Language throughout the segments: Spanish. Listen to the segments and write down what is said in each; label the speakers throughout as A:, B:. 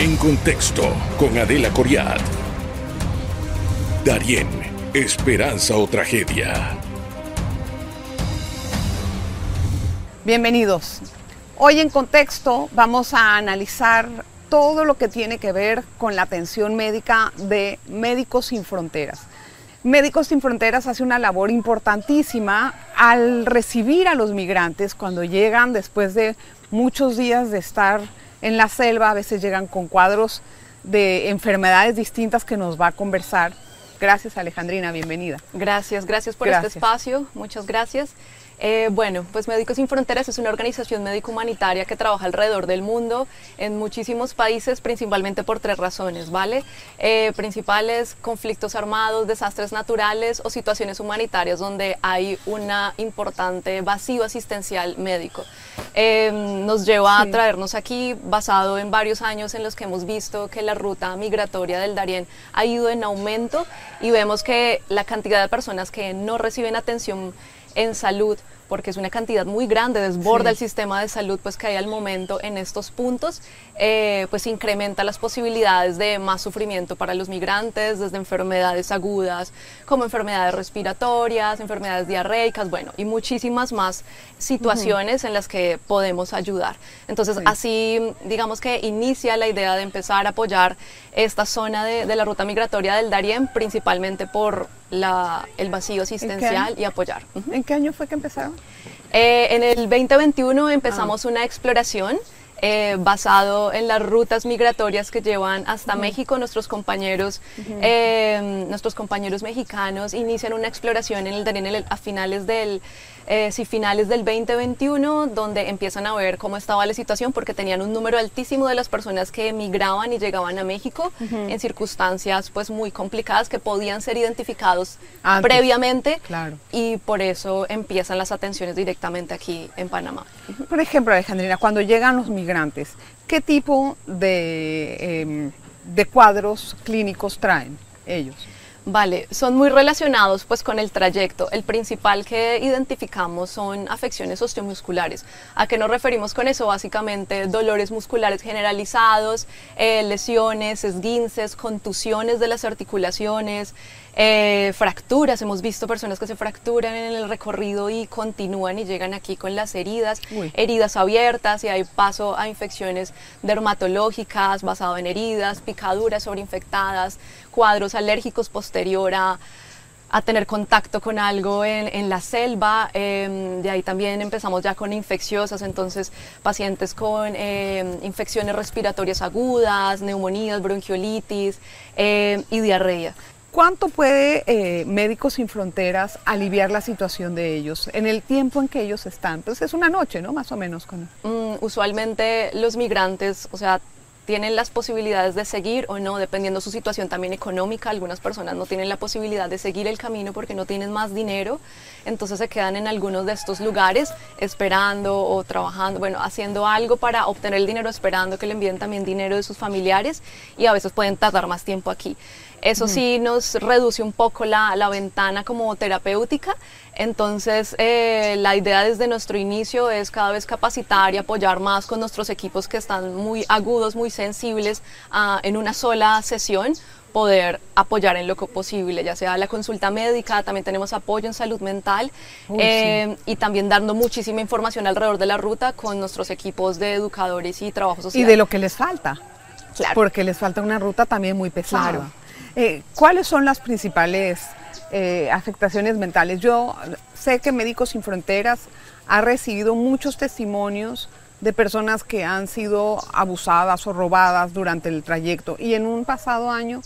A: En contexto con Adela Coriat. Darien, esperanza o tragedia.
B: Bienvenidos. Hoy en contexto vamos a analizar todo lo que tiene que ver con la atención médica de Médicos Sin Fronteras. Médicos Sin Fronteras hace una labor importantísima al recibir a los migrantes cuando llegan después de muchos días de estar en la selva, a veces llegan con cuadros de enfermedades distintas que nos va a conversar. Gracias Alejandrina, bienvenida.
C: Gracias, gracias por este espacio, muchas gracias. Eh, bueno, pues Médicos Sin Fronteras es una organización médico-humanitaria que trabaja alrededor del mundo en muchísimos países, principalmente por tres razones, ¿vale? Eh, principales conflictos armados, desastres naturales o situaciones humanitarias donde hay una importante vacío asistencial médico. Eh, nos lleva a traernos aquí basado en varios años en los que hemos visto que la ruta migratoria del Darién ha ido en aumento y vemos que la cantidad de personas que no reciben atención en salud porque es una cantidad muy grande, desborda el sistema de salud pues que hay al momento en estos puntos, eh, pues incrementa las posibilidades de más sufrimiento para los migrantes, desde enfermedades agudas como enfermedades respiratorias, enfermedades diarreicas, bueno, y muchísimas más situaciones en las que podemos ayudar. Entonces, así digamos que inicia la idea de empezar a apoyar esta zona de, la ruta migratoria del Darién, principalmente por la, el vacío asistencial y apoyar.
B: ¿En qué año fue que empezaron?
C: Eh, en el 2021 empezamos ah. una exploración eh, basado en las rutas migratorias que llevan hasta México. Nuestros compañeros, eh, nuestros compañeros mexicanos inician una exploración en el Darién a finales del eh, finales del 2021, donde empiezan a ver cómo estaba la situación, porque tenían un número altísimo de las personas que emigraban y llegaban a México en circunstancias pues muy complicadas que podían ser identificados previamente
B: claro.
C: y por eso empiezan las atenciones directamente aquí en Panamá.
B: Por ejemplo, Alejandrina, cuando llegan los migrantes, ¿qué tipo de, em, de cuadros clínicos traen ellos?
C: Vale, son muy relacionados pues con el trayecto. El principal que identificamos son afecciones osteomusculares. ¿A qué nos referimos con eso? Básicamente dolores musculares generalizados, eh, lesiones, esguinces, contusiones de las articulaciones, eh, fracturas, hemos visto personas que se fracturan en el recorrido y continúan y llegan aquí con las heridas, heridas abiertas y hay paso a infecciones dermatológicas basado en heridas, picaduras sobreinfectadas, cuadros alérgicos posterior a a tener contacto con algo en, la selva. Em, de ahí también empezamos ya con infecciosas, entonces pacientes con em, infecciones respiratorias agudas, neumonías, bronquiolitis em, y diarrea.
B: ¿Cuánto puede eh, Médicos Sin Fronteras aliviar la situación de ellos en el tiempo en que ellos están? Pues es una noche, ¿no? Más o menos. Con...
C: Mm, usualmente los migrantes, o sea, tienen las posibilidades de seguir o no, dependiendo su situación también económica. Algunas personas no tienen la posibilidad de seguir el camino porque no tienen más dinero, entonces se quedan en algunos de estos lugares esperando o trabajando, bueno, haciendo algo para obtener el dinero, esperando que le envíen también dinero de sus familiares y a veces pueden tardar más tiempo aquí. Eso sí nos reduce un poco la, la ventana como terapéutica. Entonces, eh, la idea desde nuestro inicio es cada vez capacitar y apoyar más con nuestros equipos que están muy agudos, muy sensibles en una sola sesión poder apoyar en lo posible, ya sea la consulta médica, también tenemos apoyo en salud mental eh, y también dando muchísima información alrededor de la ruta con nuestros equipos de educadores y trabajo social.
B: Y de lo que les falta. Claro. Porque les falta una ruta también muy pesada. Eh, ¿Cuáles son las principales eh, afectaciones mentales? Yo sé que Médicos Sin Fronteras ha recibido muchos testimonios de personas que han sido abusadas o robadas durante el trayecto y en un pasado año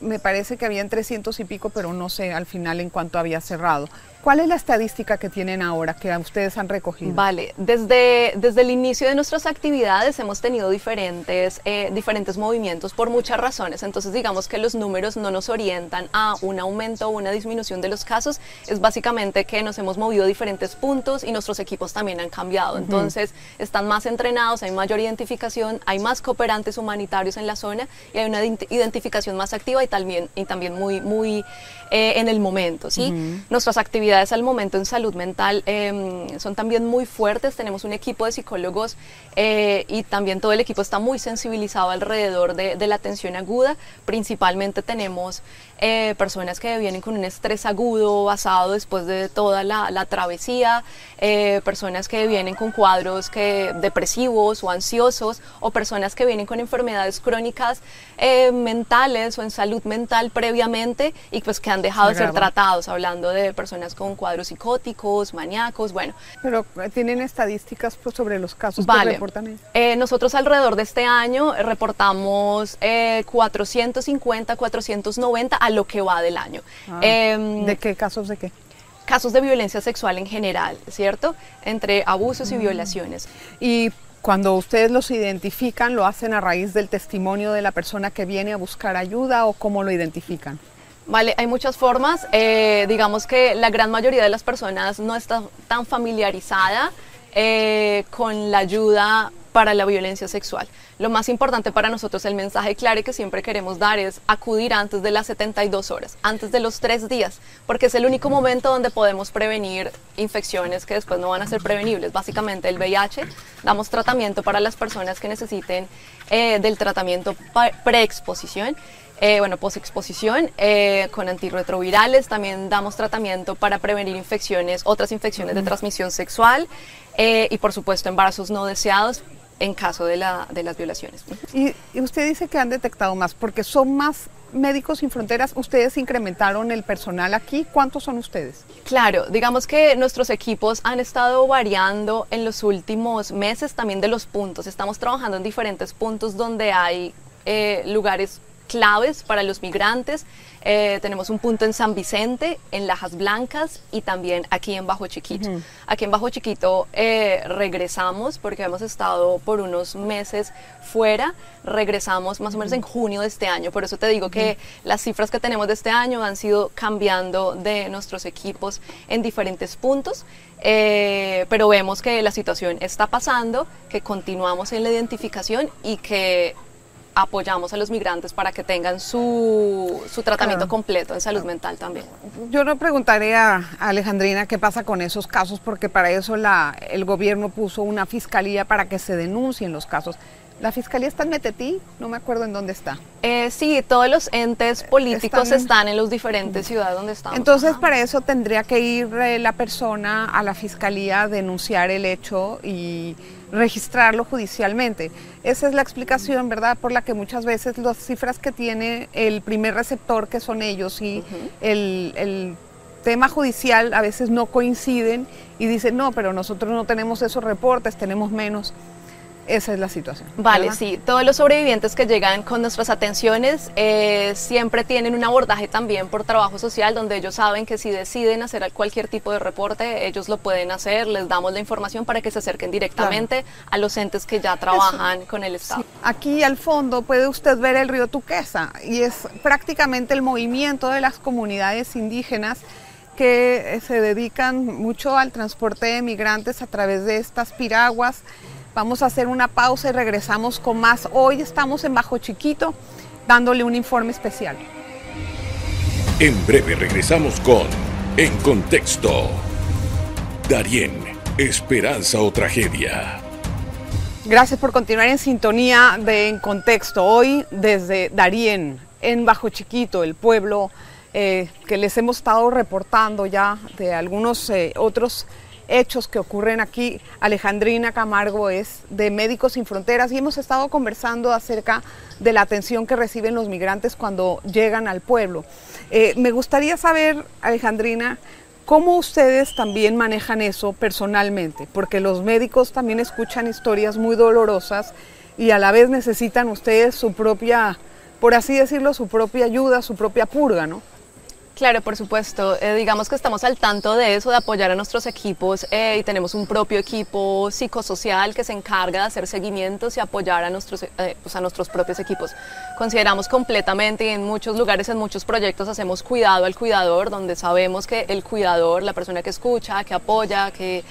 B: me parece que habían 300 y pico, pero no sé al final en cuánto había cerrado. ¿Cuál es la estadística que tienen ahora que ustedes han recogido?
C: Vale, desde, desde el inicio de nuestras actividades hemos tenido diferentes, eh, diferentes movimientos por muchas razones. Entonces digamos que los números no nos orientan a un aumento o una disminución de los casos. Es básicamente que nos hemos movido a diferentes puntos y nuestros equipos también han cambiado. Entonces están más entrenados, hay mayor identificación, hay más cooperantes humanitarios en la zona y hay una identificación más activa y también, y también muy, muy eh, en el momento. ¿sí? Nuestras actividades autoridades al momento en salud mental em, son también muy fuertes. Tenemos un equipo de psicólogos eh, y también todo el equipo está muy sensibilizado alrededor de, la atención aguda. Principalmente tenemos eh, personas que vienen con un estrés agudo basado después de toda la, travesía, eh, personas que vienen con cuadros que, depresivos o ansiosos o personas que vienen con enfermedades crónicas mentales o en salud mental previamente y pues que han dejado de ser tratados, hablando de personas con cuadros psicóticos, maníacos, bueno.
B: Pero tienen estadísticas pues, sobre los casos que reportan.
C: Eh, nosotros alrededor de este año reportamos 450, eh, 490 a lo que va del año.
B: Ah, em, ¿De qué casos de qué?
C: Casos de violencia sexual en general, ¿cierto? Entre abusos y mm. violaciones.
B: Y cuando ustedes los identifican, ¿lo hacen a raíz del testimonio de la persona que viene a buscar ayuda o cómo lo identifican?
C: Vale, hay muchas formas. Eh, digamos que la gran mayoría de las personas no está tan familiarizada eh, con la ayuda para la violencia sexual. Lo más importante para nosotros, el mensaje claro que siempre queremos dar es acudir antes de las 72 horas, antes de los tres días, porque es el único momento donde podemos prevenir infecciones que después no van a ser prevenibles. Básicamente el VIH, damos tratamiento para las personas que necesiten eh, del tratamiento preexposición. Eh, bueno, posexposición eh, con antirretrovirales, también damos tratamiento para prevenir infecciones, otras infecciones de transmisión sexual eh, y por supuesto embarazos no deseados en caso de, la, de las violaciones.
B: Y, usted dice que han detectado más, porque son más Médicos Sin Fronteras, ustedes incrementaron el personal aquí, ¿cuántos son ustedes?
C: Claro, digamos que nuestros equipos han estado variando en los últimos meses también de los puntos, estamos trabajando en diferentes puntos donde hay eh, lugares claves para los migrantes. Eh, tenemos un punto en San Vicente, en Lajas Blancas y también aquí en Bajo Chiquito. Aquí en Bajo Chiquito eh, regresamos porque hemos estado por unos meses fuera. Regresamos más o menos en junio de este año. Por eso te digo que las cifras que tenemos de este año han sido cambiando de nuestros equipos en diferentes puntos. Eh, pero vemos que la situación está pasando, que continuamos en la identificación y que apoyamos a los migrantes para que tengan su, su tratamiento completo en salud mental también.
B: Yo le preguntaré a Alejandrina qué pasa con esos casos, porque para eso la, el gobierno puso una fiscalía para que se denuncien los casos. ¿La fiscalía está en Metetí? No me acuerdo en dónde está.
C: Eh, sí, todos los entes políticos están, en... las diferentes ciudades donde estamos.
B: Entonces, para eso tendría que ir eh, la persona a la fiscalía a denunciar el hecho y registrarlo judicialmente. Esa es la explicación, ¿verdad?, por la que muchas veces las cifras que tiene el primer receptor, que son ellos, y el, el tema judicial a veces no coinciden y dicen, no, pero nosotros no tenemos esos reportes, tenemos menos. Esa es la situación.
C: Vale, sí. Todos los sobrevivientes que llegan con nuestras atenciones eh, siempre tienen un abordaje también por trabajo social, donde ellos saben que si deciden hacer cualquier tipo de reporte, ellos lo pueden hacer, les damos la información para que se acerquen directamente a los entes que ya trabajan con el Estado.
B: Aquí al fondo puede usted ver el río Tuquesa y es prácticamente el movimiento de las comunidades indígenas que se dedican mucho al transporte de migrantes a través de estas piraguas Vamos a hacer una pausa y regresamos con más. Hoy estamos en Bajo Chiquito dándole un informe especial.
A: En breve regresamos con En Contexto. Darien, esperanza o tragedia.
B: Gracias por continuar en sintonía de En Contexto. Hoy desde Darien, en Bajo Chiquito, el pueblo eh, que les hemos estado reportando ya de algunos eh, otros hechos que ocurren aquí. Alejandrina Camargo es de Médicos Sin Fronteras y hemos estado conversando acerca de la atención que reciben los migrantes cuando llegan al pueblo. Eh, me gustaría saber, Alejandrina, cómo ustedes también manejan eso personalmente, porque los médicos también escuchan historias muy dolorosas y a la vez necesitan ustedes su propia, por así decirlo, su propia ayuda, su propia purga, ¿no?
C: Claro, por supuesto. Eh, digamos que estamos al tanto de eso, de apoyar a nuestros equipos eh, y tenemos un propio equipo psicosocial que se encarga de hacer seguimientos y apoyar a nuestros, eh, pues a nuestros propios equipos. Consideramos completamente y en muchos lugares, en muchos proyectos hacemos cuidado al cuidador, donde sabemos que el cuidador, la persona que escucha, que apoya, que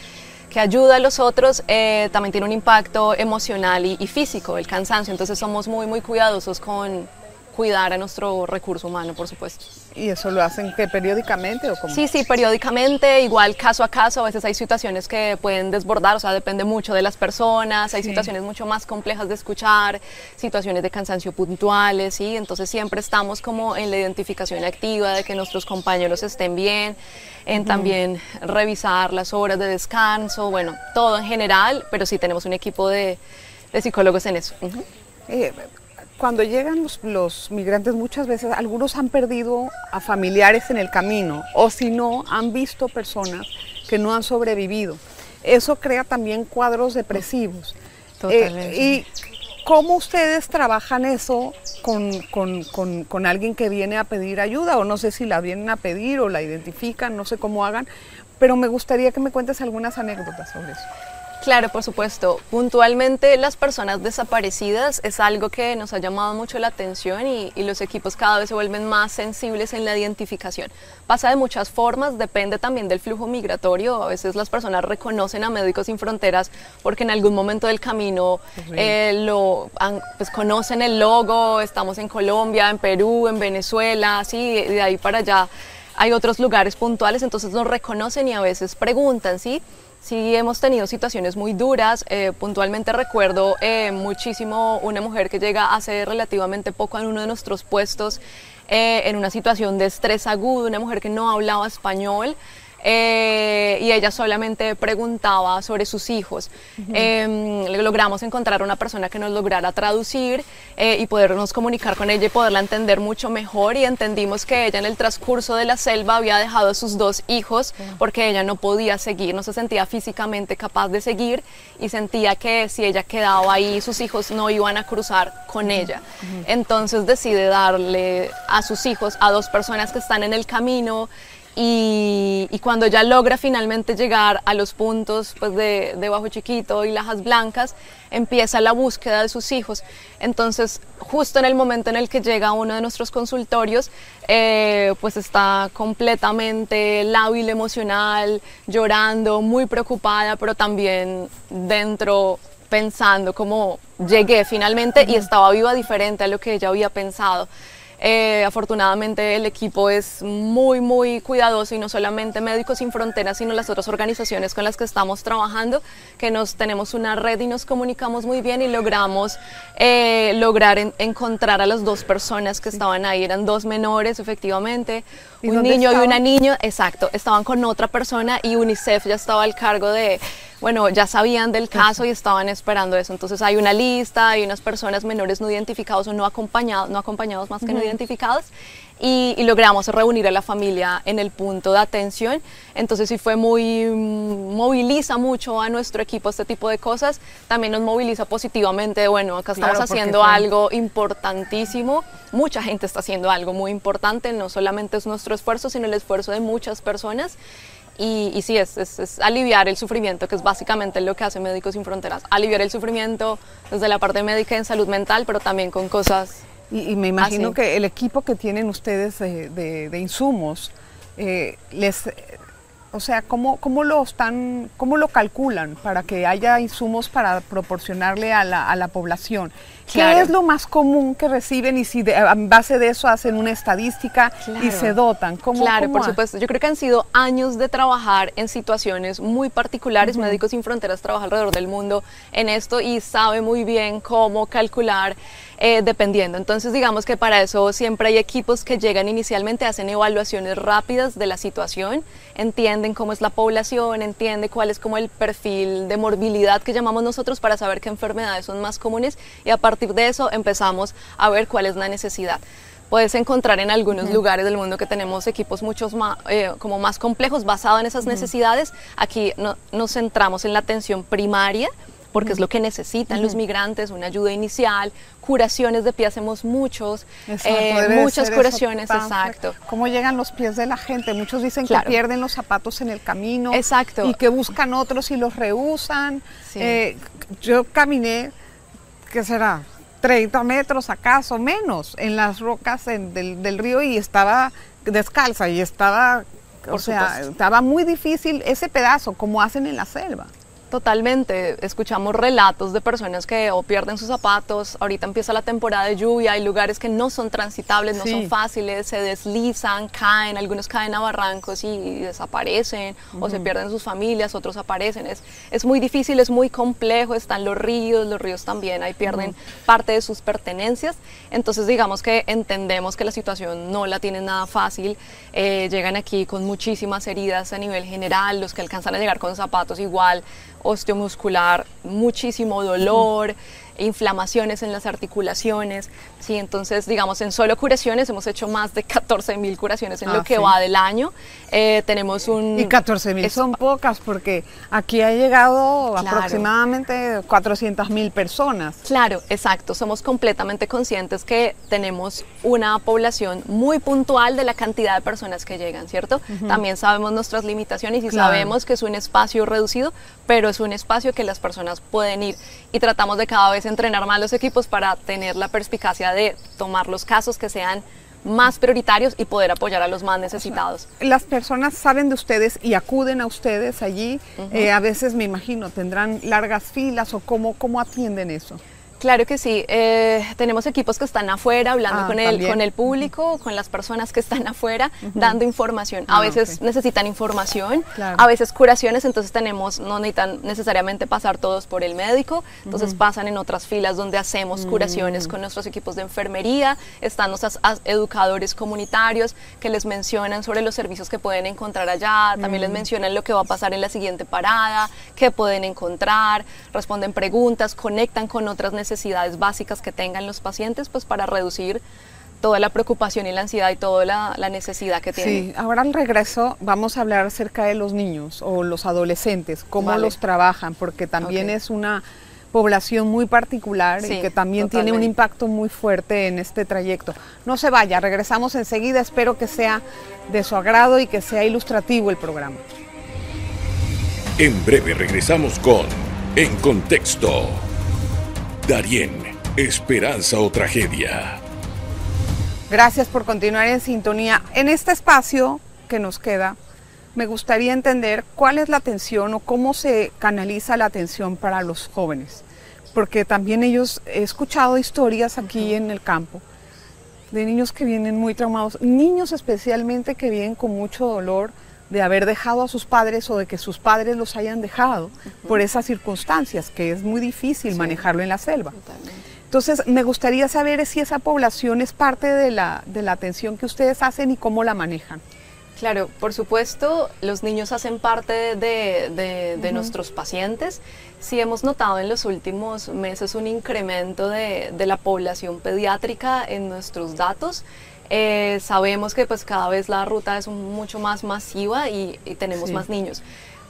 C: que ayuda a los otros, también tiene un impacto emocional y, y, físico, el cansancio. Entonces somos muy, muy cuidadosos con, cuidar a nuestro recurso humano, por supuesto.
B: ¿Y eso lo hacen que periódicamente o cómo?
C: Sí, sí, periódicamente, igual caso a caso, a veces hay situaciones que pueden desbordar, o sea, depende mucho de las personas, hay situaciones mucho más complejas de escuchar, situaciones de cansancio puntuales, ¿sí? Entonces siempre estamos como en la identificación activa de que nuestros compañeros estén bien, en también revisar las horas de descanso, bueno, todo en general, pero sí tenemos un equipo de, psicólogos en eso
B: cuando llegan los, migrantes muchas veces algunos han perdido a familiares en el camino o si no han visto personas que no han sobrevivido. Eso crea también cuadros depresivos. Eh, ¿Y cómo ustedes trabajan eso con, con, alguien que viene a pedir ayuda? O no sé si la vienen a pedir o la identifican, no sé cómo hagan, pero me gustaría que me cuentes algunas anécdotas sobre eso.
C: Claro, por supuesto. Puntualmente las personas desaparecidas es algo que nos ha llamado mucho la atención y, los equipos cada vez se vuelven más sensibles en la identificación. Pasa de muchas formas, depende también del flujo migratorio. A veces las personas reconocen a Médicos Sin Fronteras porque en algún momento del camino eh, lo, pues, conocen el logo, estamos en Colombia, en Perú, en Venezuela, así, de ahí para allá hay otros lugares puntuales, entonces nos reconocen y a veces preguntan, ¿sí? Sí, hemos tenido situaciones muy duras. Eh, puntualmente recuerdo eh, muchísimo una mujer que llega hace relativamente poco en uno de nuestros puestos eh, en una situación de estrés agudo, una mujer que no hablaba español. Eh, y ella solamente preguntaba sobre sus hijos. Em, logramos encontrar una persona que nos lograra traducir eh, y podernos comunicar con ella y poderla entender mucho mejor y entendimos que ella en el transcurso de la selva había dejado a sus dos hijos porque ella no podía seguir, no se sentía físicamente capaz de seguir y sentía que si ella quedaba ahí sus hijos no iban a cruzar con ella. Entonces decide darle a sus hijos a dos personas que están en el camino y, cuando ya logra finalmente llegar a los puntos pues, de, de, Bajo Chiquito y Lajas Blancas, empieza la búsqueda de sus hijos. Entonces, justo en el momento en el que llega a uno de nuestros consultorios, eh, pues está completamente lábil emocional, llorando, muy preocupada, pero también dentro pensando cómo llegué finalmente y estaba viva diferente a lo que ella había pensado. Eh, afortunadamente el equipo es muy, muy cuidadoso y no solamente Médicos Sin Fronteras, sino las otras organizaciones con las que estamos trabajando, que nos tenemos una red y nos comunicamos muy bien y logramos eh, lograr encontrar a las dos personas que estaban ahí. Eran dos menores, efectivamente, un niño y una niña, exacto, estaban con otra persona y UNICEF ya estaba al cargo de bueno, ya sabían del caso y estaban esperando eso. Entonces hay una lista, hay unas personas menores no identificados o no acompañados, no acompañados más que no identificados. Y, logramos reunir a la familia en el punto de atención. Entonces sí fue muy, mm, moviliza mucho a nuestro equipo este tipo de cosas. También nos moviliza positivamente, bueno, acá estamos haciendo algo importantísimo. Mucha gente está haciendo algo muy importante, no solamente es nuestro esfuerzo, sino el esfuerzo de muchas personas. Y, y sí, es, es, aliviar el sufrimiento, que es básicamente lo que hace Médicos Sin Fronteras. Aliviar el sufrimiento desde la parte médica en salud mental, pero también con cosas.
B: Y, me imagino que el equipo que tienen ustedes de, de, insumos eh, les o sea, ¿cómo, cómo, lo están, ¿cómo lo calculan para que haya insumos para proporcionarle a la, a la población? ¿Qué es lo más común que reciben y si de, en base de eso hacen una estadística y se dotan?
C: ¿Cómo, claro, por supuesto. Yo creo que han sido años de trabajar en situaciones muy particulares. Médicos Sin Fronteras trabaja alrededor del mundo en esto y sabe muy bien cómo calcular eh, dependiendo. Entonces, digamos que para eso siempre hay equipos que llegan inicialmente, hacen evaluaciones rápidas de la situación, entienden cómo es la población, entienden cuál es como el perfil de morbilidad que llamamos nosotros para saber qué enfermedades son más comunes y a partir de eso empezamos a ver cuál es la necesidad puedes encontrar en algunos lugares del mundo que tenemos equipos muchos más, eh, como más complejos basados en esas necesidades. Aquí nos centramos en la atención primaria, porque es lo que necesitan los migrantes, una ayuda inicial, curaciones de pie hacemos muchos, eh, muchas curaciones, exacto.
B: ¿Cómo llegan los pies de la gente? Muchos dicen que pierden los zapatos en el camino
C: exacto.
B: y que buscan otros y los rehusan. Eh, yo caminé, ¿qué será? 30 metros acaso menos en las rocas del, del, río y estaba descalza y estaba, o sea, estaba muy difícil ese pedazo como hacen en la selva.
C: Totalmente, escuchamos relatos de personas que o pierden sus zapatos, ahorita empieza la temporada de lluvia, hay lugares que no son transitables, no son fáciles, se deslizan, caen, algunos caen a barrancos y, desaparecen, o se pierden sus familias, otros aparecen, es, es muy difícil, es muy complejo, están los ríos, los ríos también ahí pierden parte de sus pertenencias, entonces digamos que entendemos que la situación no la tienen nada fácil, eh, llegan aquí con muchísimas heridas a nivel general, los que alcanzan a llegar con zapatos igual, osteomuscular, muchísimo dolor, inflamaciones en las articulaciones. Sí, entonces, digamos, en solo curaciones hemos hecho más de 14 mil curaciones en lo ah, que va del año. Eh, tenemos un...
B: Y 14 mil son pocas porque aquí ha llegado aproximadamente 400 mil personas.
C: Claro, exacto. Somos completamente conscientes que tenemos una población muy puntual de la cantidad de personas que llegan, ¿cierto? También sabemos nuestras limitaciones y sabemos que es un espacio reducido, pero es un espacio que las personas pueden ir y tratamos de cada vez entrenar más los equipos para tener la perspicacia de tomar los casos que sean más prioritarios y poder apoyar a los más necesitados.
B: Las personas saben de ustedes y acuden a ustedes allí. Eh, a veces me imagino tendrán largas filas o cómo, cómo atienden eso.
C: Claro que sí. Eh, tenemos equipos que están afuera hablando ah, con, el, con el público, con las personas que están afuera, dando información. a ah, veces necesitan información, a veces curaciones, entonces tenemos, no necesitan necesariamente pasar todos por el médico, entonces pasan en otras filas donde hacemos curaciones mm. con nuestros equipos de enfermería, están nuestros educadores comunitarios que les mencionan sobre los servicios que pueden encontrar allá, también les mm. mencionan lo que va a pasar en la siguiente parada, qué pueden encontrar, responden preguntas, conectan con otras necesidades necesidades básicas que tengan los pacientes, pues para reducir toda la preocupación y la ansiedad y toda la, necesidad que tienen.
B: Sí, ahora al regreso vamos a hablar acerca de los niños o los adolescentes, cómo los trabajan, porque también es una población muy particular y que también tiene un impacto muy fuerte en este trayecto. No se vaya, regresamos enseguida, espero que sea de su agrado y que sea ilustrativo el programa.
A: En breve regresamos con En Contexto. Darien, esperanza o tragedia.
B: Gracias por continuar en sintonía. En este espacio que nos queda, me gustaría entender cuál es la atención o cómo se canaliza la atención para los jóvenes. Porque también ellos, he escuchado historias aquí en el campo de niños que vienen muy traumados, niños especialmente que vienen con mucho dolor, de haber dejado a sus padres o de que sus padres los hayan dejado por esas circunstancias, que es muy difícil manejarlo en la selva. Entonces, me gustaría saber si esa población es parte de la, de la atención que ustedes hacen y cómo la manejan.
C: Claro, por supuesto, los niños hacen parte de, de, nuestros pacientes. Sí hemos notado en los últimos meses un incremento de, de la población pediátrica en nuestros datos. Eh, sabemos que pues cada vez la ruta es mucho más masiva y, tenemos más niños.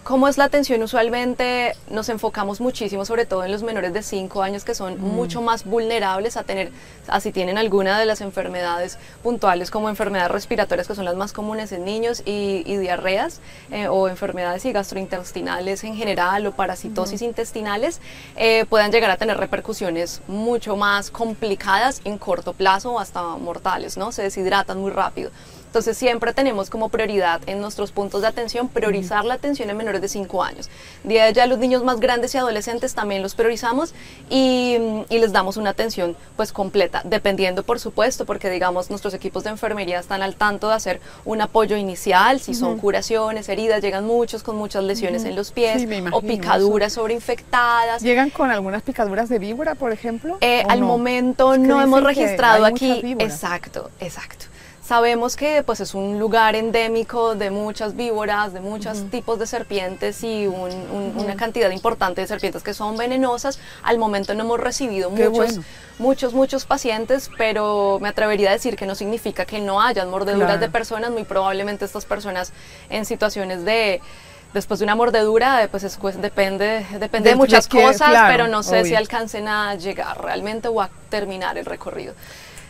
C: ¿Cómo es la atención? Usualmente nos enfocamos muchísimo, sobre todo en los menores de 5 años, que son mm. mucho más vulnerables a tener, así tienen alguna de las enfermedades puntuales, como enfermedades respiratorias, que son las más comunes en niños, y, diarreas, eh, o enfermedades y gastrointestinales en general, o parasitosis intestinales, eh, puedan llegar a tener repercusiones mucho más complicadas en corto plazo o hasta mortales, ¿no? Se deshidratan muy rápido. Entonces siempre tenemos como prioridad en nuestros puntos de atención priorizar la atención en menores de 5 años. De ya los niños más grandes y adolescentes también los priorizamos y, les damos una atención pues completa, dependiendo por supuesto, porque digamos nuestros equipos de enfermería están al tanto de hacer un apoyo inicial, si son curaciones, heridas, llegan muchos con muchas lesiones en los pies o picaduras sobreinfectadas.
B: ¿Llegan con algunas picaduras de víbora, por ejemplo?
C: Eh, al momento no hemos registrado aquí. Exacto, exacto. Sabemos que pues, es un lugar endémico de muchas víboras, de muchos tipos de serpientes y una cantidad importante de serpientes que son venenosas. Al momento no hemos recibido muchos, muchos, muchos pacientes, pero me atrevería a decir que no significa que no hayan mordeduras de personas. Muy probablemente estas personas en situaciones de después de una mordedura, pues, depende, depende de, muchas cosas, pero no sé si alcancen a llegar realmente o a terminar el recorrido.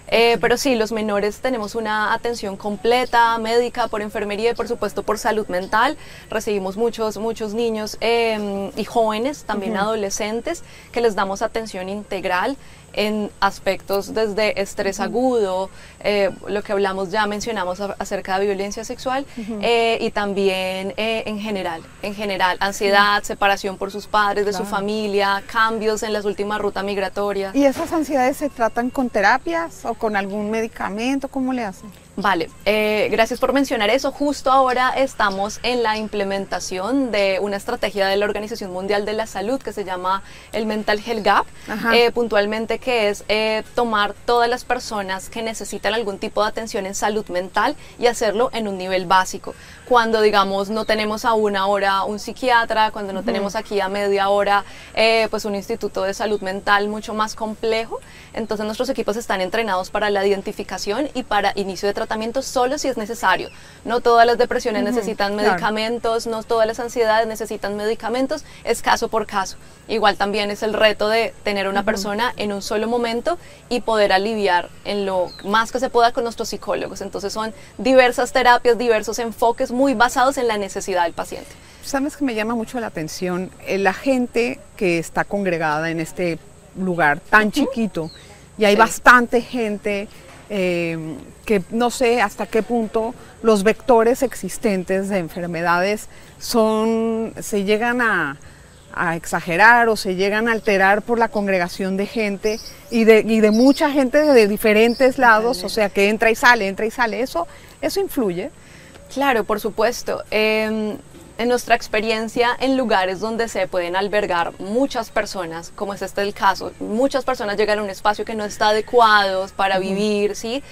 C: Eh, pero sí, los menores tenemos una atención completa, médica, por enfermería y por supuesto por salud mental. Recibimos muchos, muchos niños em, y jóvenes, también adolescentes, que les damos atención integral. En aspectos desde estrés agudo, eh, lo que hablamos ya mencionamos acerca de violencia sexual eh, y también eh, en general, en general, ansiedad, separación por sus padres, de su familia, cambios en las últimas rutas migratorias.
B: ¿Y esas ansiedades se tratan con terapias o con algún medicamento? ¿Cómo le hacen?
C: Vale, eh, gracias por mencionar eso. Justo ahora estamos en la implementación de una estrategia de la Organización Mundial de la Salud que se llama el Mental Health Gap, eh, puntualmente que es eh, tomar todas las personas que necesitan algún tipo de atención en salud mental y hacerlo en un nivel básico. Cuando, digamos, no tenemos a una hora un psiquiatra, cuando no tenemos aquí a media hora pues un instituto de salud mental mucho más complejo, entonces nuestros equipos están entrenados para la identificación y para inicio de tratamiento solo si es necesario. No todas las depresiones necesitan medicamentos, no todas las ansiedades necesitan medicamentos, es caso por caso. Igual también es el reto de tener una persona en un solo momento y poder aliviar en lo más que se pueda con nuestros psicólogos. Entonces son diversas terapias, diversos enfoques muy basados en la necesidad del paciente.
B: Sabes que me llama mucho la atención eh, la gente que está congregada en este lugar tan chiquito y hay bastante gente eh, que no sé hasta qué punto los vectores existentes de enfermedades son, se llegan a, exagerar o se llegan a alterar por la congregación de gente y de, de mucha gente de diferentes lados, o sea, que entra y sale, entra y sale. ¿Eso, eso influye?
C: Claro, por supuesto. Em, en nuestra experiencia en lugares donde se pueden albergar muchas personas, como es este el caso, muchas personas llegan a un espacio que no está adecuado para vivir, ¿sí?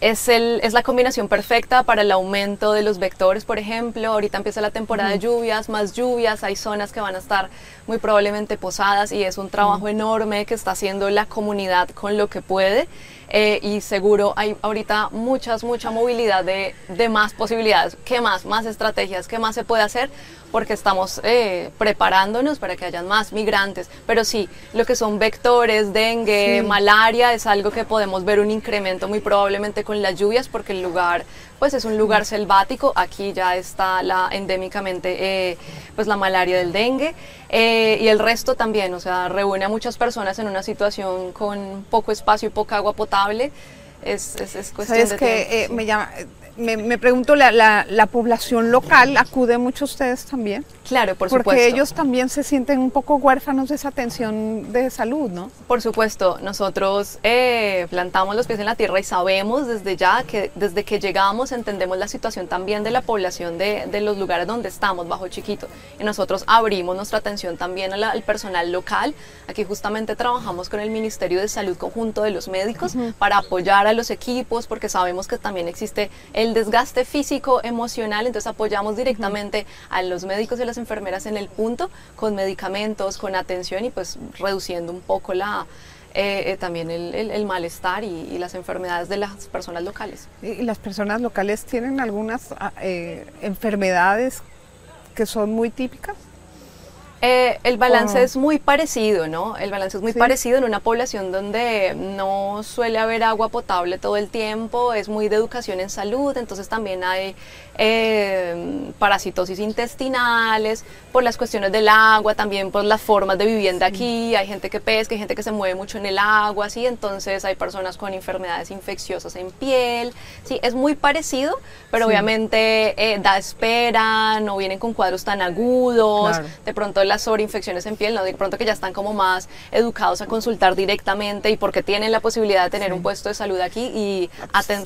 C: Es, el, es, la combinación perfecta para el aumento de los vectores, por ejemplo. Ahorita empieza la temporada de lluvias, más lluvias, hay zonas que van a estar muy probablemente posadas y es un trabajo enorme que está haciendo la comunidad con lo que puede. Eh, y seguro hay ahorita muchas, mucha movilidad de, de, más posibilidades. ¿Qué más? Más estrategias, ¿qué más se puede hacer? Porque estamos eh, preparándonos para que hayan más migrantes. Pero sí, lo que son vectores, dengue, malaria, es algo que podemos ver un incremento muy probablemente con las lluvias porque el lugar pues es un lugar selvático, aquí ya está la endémicamente eh, pues la malaria del dengue y el resto también, o sea, reúne a muchas personas en una situación con poco espacio y poca agua potable es, es, cuestión
B: ¿Sabes que eh, me llama, me, pregunto, ¿la, la, población local acude mucho a ustedes también?
C: Claro, por supuesto.
B: Porque ellos también se sienten un poco huérfanos de esa atención de salud, ¿no?
C: Por supuesto, nosotros eh, plantamos los pies en la tierra y sabemos desde ya que desde que llegamos entendemos la situación también de la población de, de los lugares donde estamos, bajo chiquito. Y nosotros abrimos nuestra atención también al personal local. Aquí justamente trabajamos con el Ministerio de Salud Conjunto de los Médicos para apoyar a los equipos porque sabemos que también existe el desgaste físico, emocional, entonces apoyamos directamente a los médicos y las enfermeras en el punto con medicamentos, con atención y pues reduciendo un poco la, eh, eh, también el, malestar y, las enfermedades de las personas locales.
B: ¿Y las personas locales tienen algunas ah, eh, enfermedades que son muy típicas?
C: Eh, el balance es muy parecido, ¿no? El balance es muy parecido en una población donde no suele haber agua potable todo el tiempo, es muy de educación en salud, entonces también hay eh, parasitosis intestinales, por las cuestiones del agua, también por las formas de vivienda aquí, hay gente que pesca, hay gente que se mueve mucho en el agua, ¿sí? Entonces hay personas con enfermedades infecciosas en piel, ¿sí? Es muy parecido, pero obviamente eh, da espera, no vienen con cuadros tan agudos, de pronto las sobreinfecciones en piel, ¿no? De pronto que ya están como más educados a consultar directamente y porque tienen la posibilidad de tener un puesto de salud aquí y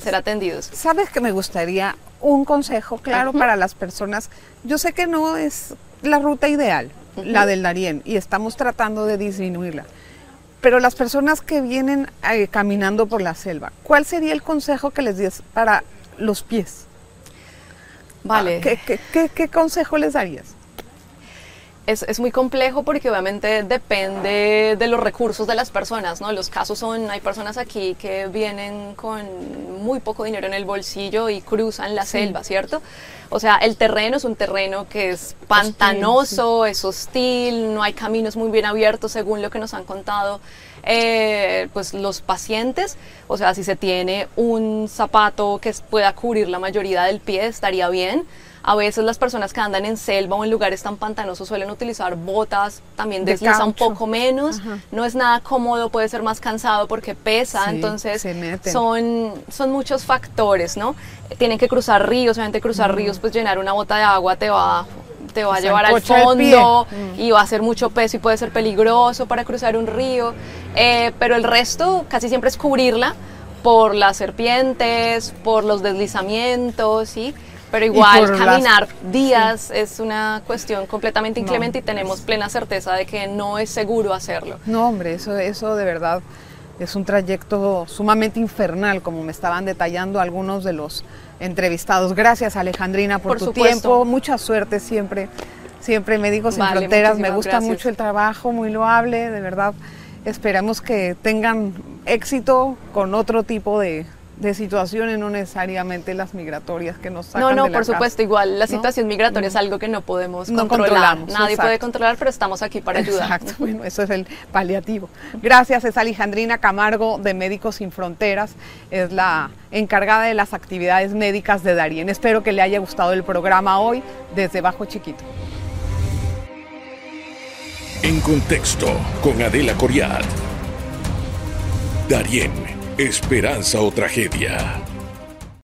C: ser atendidos.
B: ¿Sabes que me gustaría un consejo claro para las personas? Yo sé que no es la ruta ideal, la del Darién, y estamos tratando de disminuirla. Pero las personas que vienen eh, caminando por la selva, ¿cuál sería el consejo que les des para los pies?
C: Vale.
B: Ah, qué consejo les darías?
C: Es, es, muy complejo porque obviamente depende de los recursos de las personas, ¿no? Los casos son, hay personas aquí que vienen con muy poco dinero en el bolsillo y cruzan la selva, ¿cierto? O sea, el terreno es un terreno que es pantanoso, es hostil, no hay caminos muy bien abiertos según lo que nos han contado eh, pues los pacientes. O sea, si se tiene un zapato que pueda cubrir la mayoría del pie estaría bien A veces las personas que andan en selva o en lugares tan pantanosos suelen utilizar botas, también desliza un poco menos, no es nada cómodo, puede ser más cansado porque pesa, entonces son, son muchos factores, ¿no? Tienen que cruzar ríos, obviamente cruzar ríos, pues llenar una bota de agua te va te va a llevar al fondo y va a ser mucho peso y puede ser peligroso para cruzar un río, eh, pero el resto casi siempre es cubrirla por las serpientes, por los deslizamientos, ¿sí? Pero igual caminar días es una cuestión completamente inclemente y tenemos plena certeza de que no es seguro hacerlo.
B: No, hombre, eso, eso de verdad es un trayecto sumamente infernal, como me estaban detallando algunos de los entrevistados. Gracias Alejandrina por, tu tiempo, mucha suerte siempre, siempre Médicos Sin Fronteras, me gusta mucho el trabajo, muy loable, de verdad. Esperamos que tengan éxito con otro tipo de, de situaciones, no necesariamente las migratorias que nos sacan
C: No, no,
B: por
C: supuesto, igual la situación migratoria es algo que no podemos controlar. Nadie puede controlar, pero estamos aquí para ayudar.
B: Exacto, bueno, eso es el paliativo. Gracias, es Alejandrina Camargo de Médicos Sin Fronteras, es la encargada de las actividades médicas de Darien. Espero que le haya gustado el programa hoy desde Bajo Chiquito.
A: En contexto con Adela Coriat. Darien Esperanza o tragedia.